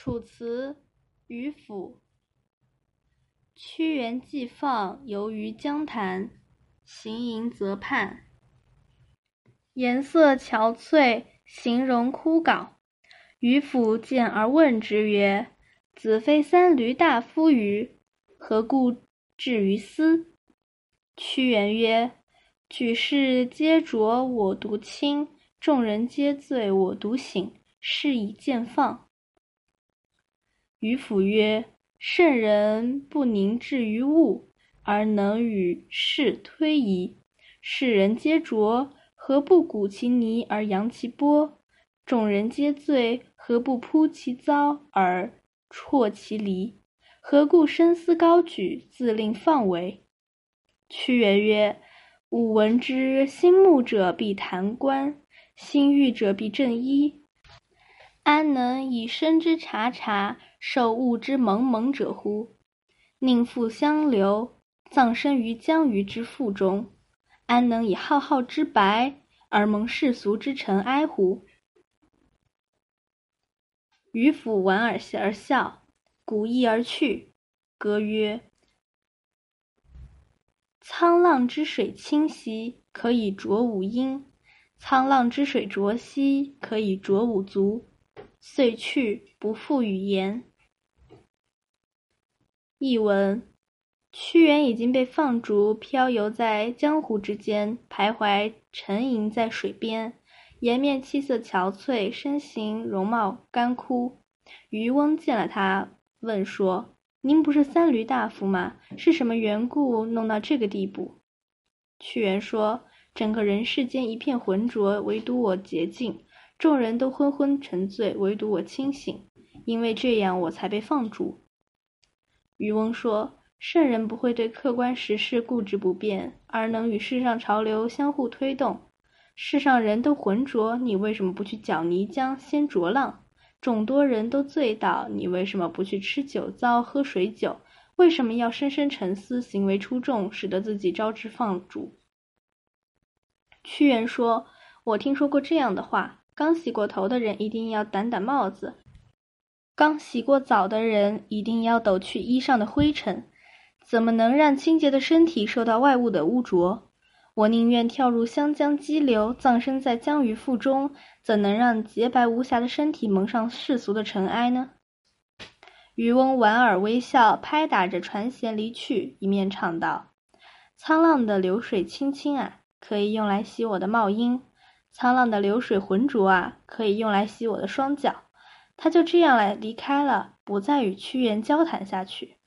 楚辞·渔父。屈原既放游于江潭，行吟则畔。颜色憔悴，形容枯槁。渔父见而问之曰：“子非三闾大夫欤？何故至于斯？”屈原曰：“举世皆浊我独清，众人皆醉我独醒，是以见放。”渔父曰：“圣人不凝滞于物，而能与世推移。世人皆浊，何不鼓其泥而扬其波？众人皆醉，何不扑其糟而啜其离？何故深思高举，自令放为？”屈原曰：“吾闻之，心慕者必弹冠，心欲者必振衣。安能以身之察察？”受物之蒙蒙者乎？宁复相留，葬身于江鱼之腹中，安能以浩浩之白而蒙世俗之尘埃乎？渔父莞尔而笑，鼓翼而去，歌曰：“沧浪之水清兮，可以濯吾缨；沧浪之水浊兮，可以濯吾足。”遂去，不复语言。译文：屈原已经被放逐，漂游在江湖之间，徘徊沉吟在水边，颜面气色憔悴，身形容貌干枯。渔翁见了他，问说：“您不是三闾大夫吗？是什么缘故弄到这个地步？”屈原说：“整个人世间一片浑浊，唯独我洁净；众人都昏昏沉醉，唯独我清醒。因为这样，我才被放逐。”渔翁说：“圣人不会对客观实事固执不变，而能与世上潮流相互推动。世上人都浑浊，你为什么不去搅泥浆掀浊浪？众多人都醉倒，你为什么不去吃酒糟喝水酒？为什么要深深沉思，行为出众，使得自己招致放逐？”屈原说：“我听说过这样的话：刚洗过头的人一定要掸掸帽子。”刚洗过澡的人一定要抖去衣上的灰尘，怎么能让清洁的身体受到外物的污浊？我宁愿跳入湘江激流，葬身在江鱼腹中，怎能让洁白无瑕的身体蒙上世俗的尘埃呢？渔翁莞尔微笑，拍打着船舷离去，一面唱道：“沧浪的流水清清啊，可以用来洗我的帽缨；沧浪的流水浑浊啊，可以用来洗我的双脚。”他就这样来离开了，不再与屈原交谈下去。